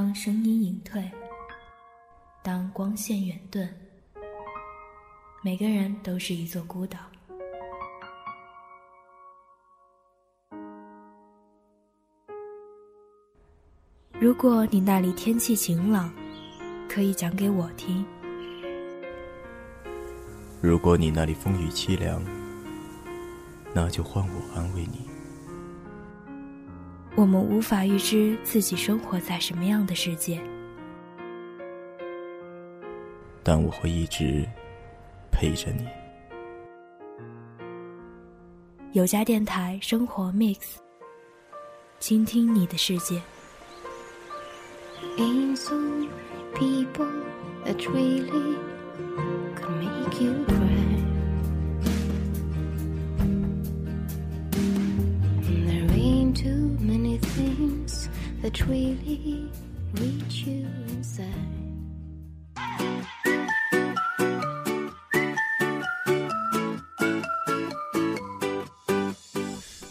当声音隐退，当光线远遁，每个人都是一座孤岛。如果你那里天气晴朗，可以讲给我听；如果你那里风雨凄凉，那就换我安慰你。我们无法预知自己生活在什么样的世界，但我会一直陪着你。有家电台生活 Mix，倾听你的世界。some people that really could make you cry. Many things that really reach you inside.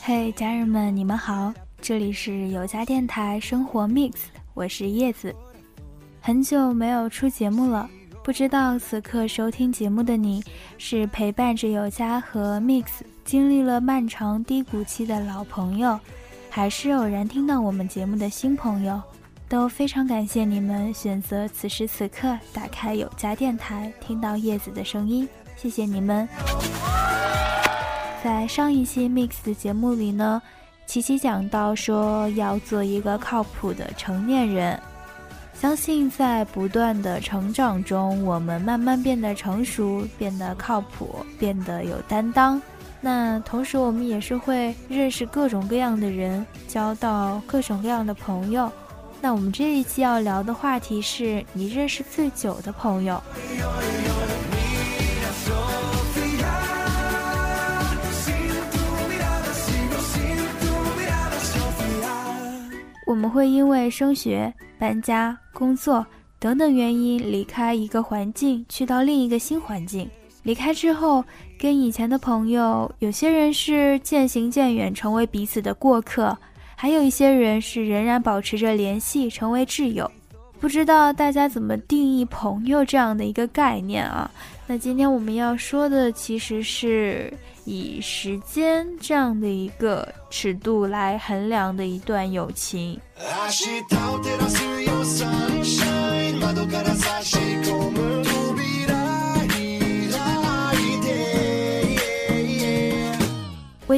嘿，家人们，你们好，这里是有家电台生活 Mix。我是叶子，很久没有出节目了，不知道此刻收听节目的你是陪伴着有家和 Mix 经历了漫长低谷期的老朋友，还是偶然听到我们节目的新朋友，都非常感谢你们选择此时此刻打开有家电台，听到叶子的声音，谢谢你们。在上一期 Mix 的节目里呢。琪琪讲到说要做一个靠谱的成年人，相信在不断的成长中，我们慢慢变得成熟，变得靠谱，变得有担当。那同时，我们也是会认识各种各样的人，交到各种各样的朋友。那我们这一期要聊的话题是你认识最久的朋友。我们会因为升学、搬家、工作等等原因离开一个环境，去到另一个新环境。离开之后，跟以前的朋友，有些人是渐行渐远，成为彼此的过客；还有一些人是仍然保持着联系，成为挚友。不知道大家怎么定义朋友这样的一个概念啊？那今天我们要说的，其实是以时间这样的一个尺度来衡量的一段友情。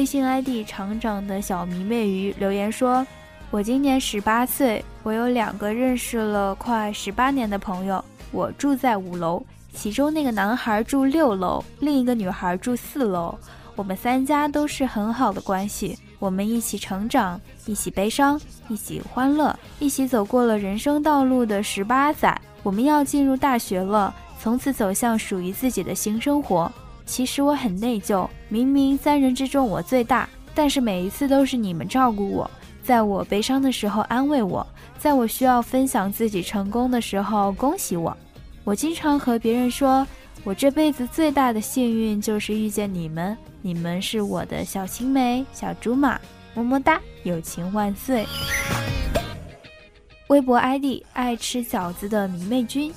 微信 ID 厂长的小迷妹鱼留言说：“我今年十八岁，我有两个认识了快十八年的朋友，我住在五楼。”其中那个男孩住六楼，另一个女孩住四楼。我们三家都是很好的关系，我们一起成长，一起悲伤，一起欢乐，一起走过了人生道路的十八载。我们要进入大学了，从此走向属于自己的新生活。其实我很内疚，明明三人之中我最大，但是每一次都是你们照顾我，在我悲伤的时候安慰我，在我需要分享自己成功的时候恭喜我。我经常和别人说，我这辈子最大的幸运就是遇见你们，你们是我的小青梅、小竹马，么么哒，友情万岁。微博 ID 爱吃饺子的迷妹君，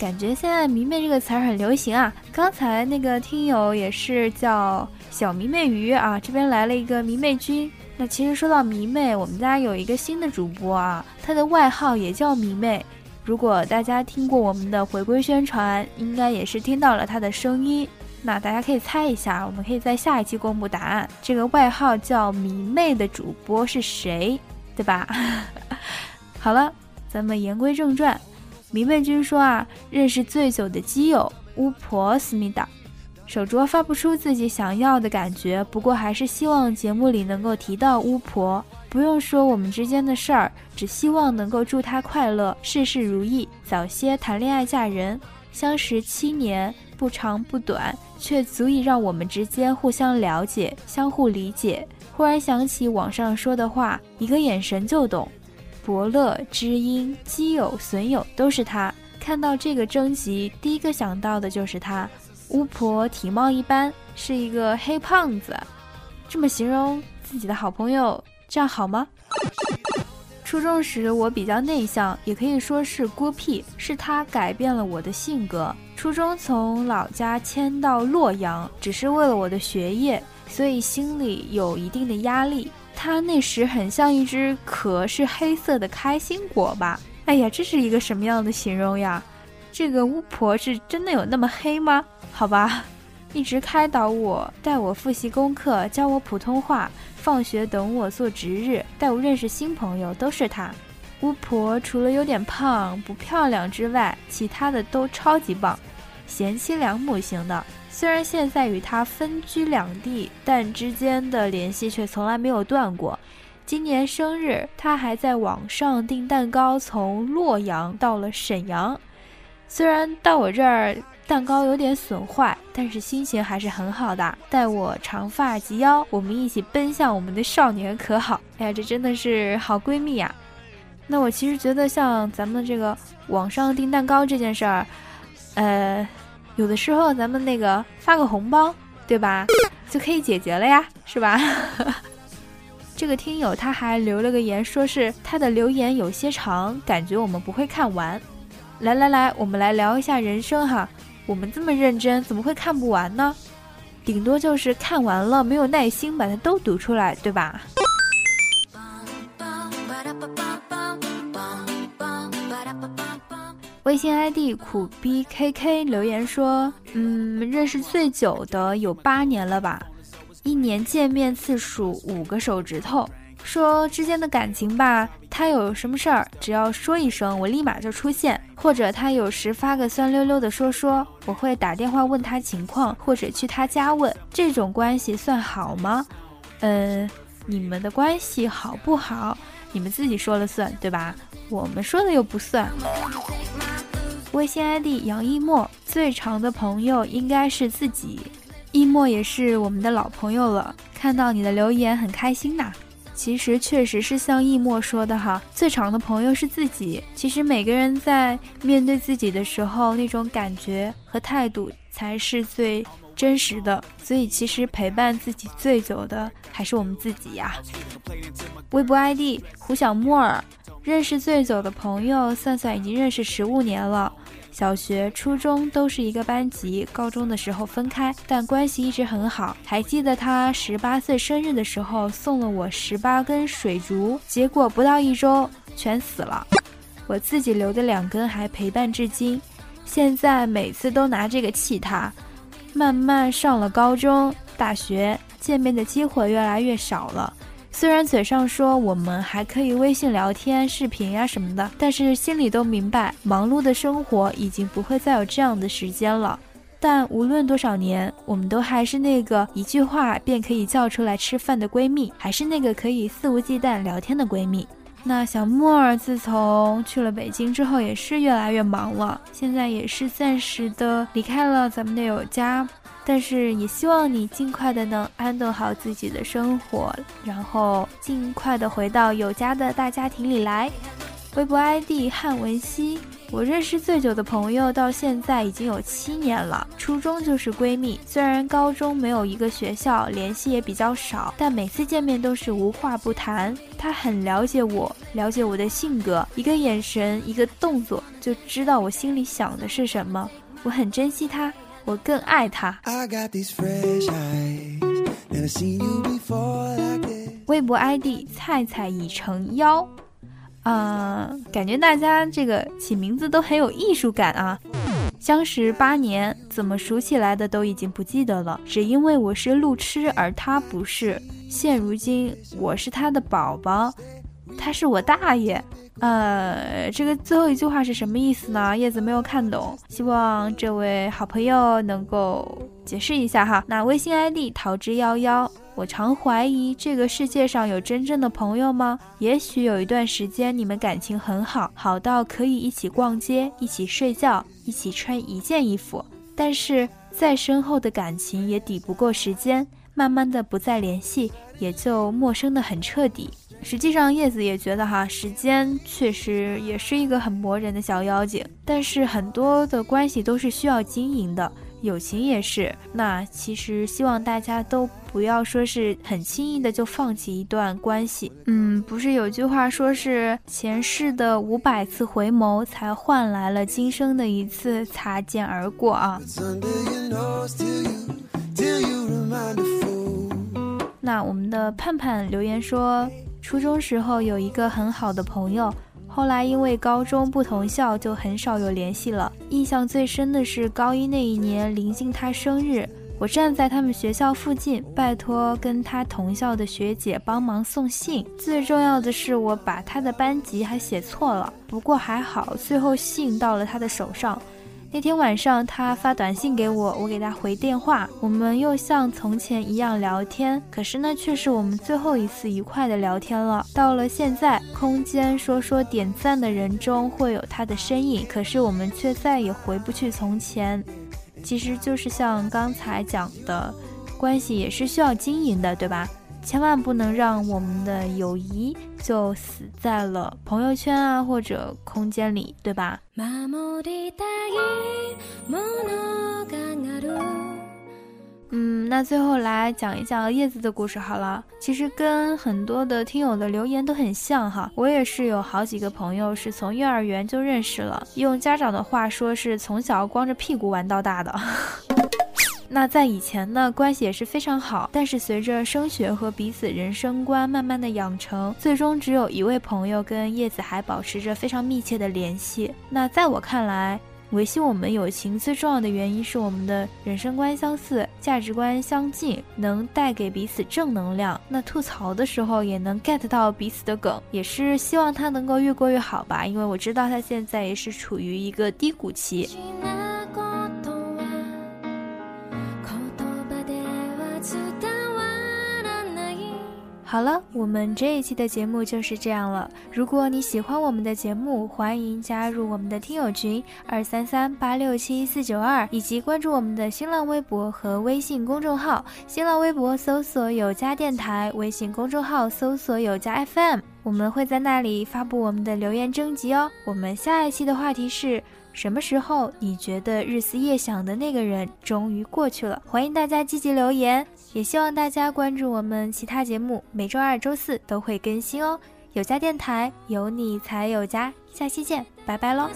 感觉现在迷妹这个词儿很流行啊。刚才那个听友也是叫小迷妹鱼啊，这边来了一个迷妹君。那其实说到迷妹，我们家有一个新的主播啊，他的外号也叫迷妹。如果大家听过我们的回归宣传，应该也是听到了他的声音。那大家可以猜一下，我们可以在下一期公布答案。这个外号叫“迷妹”的主播是谁？对吧？好了，咱们言归正传。迷妹君说啊，认识最久的基友巫婆思密达，手镯发不出自己想要的感觉，不过还是希望节目里能够提到巫婆。不用说我们之间的事儿，只希望能够祝她快乐，事事如意，早些谈恋爱嫁人。相识七年，不长不短，却足以让我们之间互相了解、相互理解。忽然想起网上说的话，一个眼神就懂。伯乐、知音、基友、损友都是他。看到这个征集，第一个想到的就是他。巫婆体貌一般，是一个黑胖子。这么形容自己的好朋友。这样好吗？初中时我比较内向，也可以说是孤僻，是他改变了我的性格。初中从老家迁到洛阳，只是为了我的学业，所以心里有一定的压力。他那时很像一只壳是黑色的开心果吧？哎呀，这是一个什么样的形容呀？这个巫婆是真的有那么黑吗？好吧，一直开导我，带我复习功课，教我普通话。放学等我做值日，带我认识新朋友，都是他。巫婆除了有点胖不漂亮之外，其他的都超级棒，贤妻良母型的。虽然现在与他分居两地，但之间的联系却从来没有断过。今年生日，他还在网上订蛋糕，从洛阳到了沈阳。虽然到我这儿。蛋糕有点损坏，但是心情还是很好的。待我长发及腰，我们一起奔向我们的少年，可好？哎呀，这真的是好闺蜜呀！那我其实觉得，像咱们这个网上订蛋糕这件事儿，呃，有的时候咱们那个发个红包，对吧，就可以解决了呀，是吧？这个听友他还留了个言，说是他的留言有些长，感觉我们不会看完。来来来，我们来聊一下人生哈。我们这么认真，怎么会看不完呢？顶多就是看完了，没有耐心把它都读出来，对吧？微信 ID 苦逼 KK 留言说：“嗯，认识最久的有八年了吧，一年见面次数五个手指头。”说之间的感情吧，他有什么事儿，只要说一声，我立马就出现；或者他有时发个酸溜溜的说说，我会打电话问他情况，或者去他家问。这种关系算好吗？嗯，你们的关系好不好，你们自己说了算，对吧？我们说的又不算。微信 ID 杨一墨，最长的朋友应该是自己，一墨也是我们的老朋友了。看到你的留言，很开心呐。其实确实是像一墨说的哈，最长的朋友是自己。其实每个人在面对自己的时候，那种感觉和态度才是最真实的。所以其实陪伴自己最久的还是我们自己呀。微博 ID 胡小莫儿，认识最久的朋友，算算已经认识十五年了。小学、初中都是一个班级，高中的时候分开，但关系一直很好。还记得他十八岁生日的时候送了我十八根水竹，结果不到一周全死了，我自己留的两根还陪伴至今。现在每次都拿这个气他。慢慢上了高中、大学，见面的机会越来越少了。虽然嘴上说我们还可以微信聊天、视频呀什么的，但是心里都明白，忙碌的生活已经不会再有这样的时间了。但无论多少年，我们都还是那个一句话便可以叫出来吃饭的闺蜜，还是那个可以肆无忌惮聊天的闺蜜。那小莫儿自从去了北京之后，也是越来越忙了，现在也是暂时的离开了咱们的有家。但是也希望你尽快的能安顿好自己的生活，然后尽快的回到有家的大家庭里来。微博 ID 汉文熙，我认识最久的朋友到现在已经有七年了，初中就是闺蜜。虽然高中没有一个学校，联系也比较少，但每次见面都是无话不谈。她很了解我，了解我的性格，一个眼神，一个动作就知道我心里想的是什么。我很珍惜她。我更爱他。微博 ID 菜菜已成妖，啊，感觉大家这个起名字都很有艺术感啊。相识八年，怎么熟起来的都已经不记得了，只因为我是路痴，而他不是。现如今，我是他的宝宝，他是我大爷。呃，这个最后一句话是什么意思呢？叶子没有看懂，希望这位好朋友能够解释一下哈。那微信 ID 桃之夭夭，我常怀疑这个世界上有真正的朋友吗？也许有一段时间你们感情很好，好到可以一起逛街、一起睡觉、一起穿一件衣服，但是再深厚的感情也抵不过时间，慢慢的不再联系，也就陌生的很彻底。实际上，叶子也觉得哈，时间确实也是一个很磨人的小妖精。但是很多的关系都是需要经营的，友情也是。那其实希望大家都不要说是很轻易的就放弃一段关系。嗯，不是有句话说是前世的五百次回眸，才换来了今生的一次擦肩而过啊。那我们的盼盼留言说，初中时候有一个很好的朋友，后来因为高中不同校，就很少有联系了。印象最深的是高一那一年，临近他生日，我站在他们学校附近，拜托跟他同校的学姐帮忙送信。最重要的是，我把他的班级还写错了，不过还好，最后信到了他的手上。那天晚上，他发短信给我，我给他回电话，我们又像从前一样聊天。可是那却是我们最后一次愉快的聊天了。到了现在，空间说说点赞的人中会有他的身影，可是我们却再也回不去从前。其实就是像刚才讲的，关系也是需要经营的，对吧？千万不能让我们的友谊就死在了朋友圈啊或者空间里，对吧？嗯，那最后来讲一讲叶子的故事好了。其实跟很多的听友的留言都很像哈，我也是有好几个朋友是从幼儿园就认识了，用家长的话说是从小光着屁股玩到大的。那在以前呢，关系也是非常好，但是随着升学和彼此人生观慢慢的养成，最终只有一位朋友跟叶子还保持着非常密切的联系。那在我看来，维系我们友情最重要的原因是我们的人生观相似，价值观相近，能带给彼此正能量。那吐槽的时候也能 get 到彼此的梗，也是希望他能够越过越好吧，因为我知道他现在也是处于一个低谷期。好了，我们这一期的节目就是这样了。如果你喜欢我们的节目，欢迎加入我们的听友群二三三八六七四九二，以及关注我们的新浪微博和微信公众号。新浪微博搜索有家电台，微信公众号搜索有家 FM，我们会在那里发布我们的留言征集哦。我们下一期的话题是什么时候你觉得日思夜想的那个人终于过去了？欢迎大家积极留言。也希望大家关注我们其他节目，每周二、周四都会更新哦。有家电台，有你才有家，下期见，拜拜喽。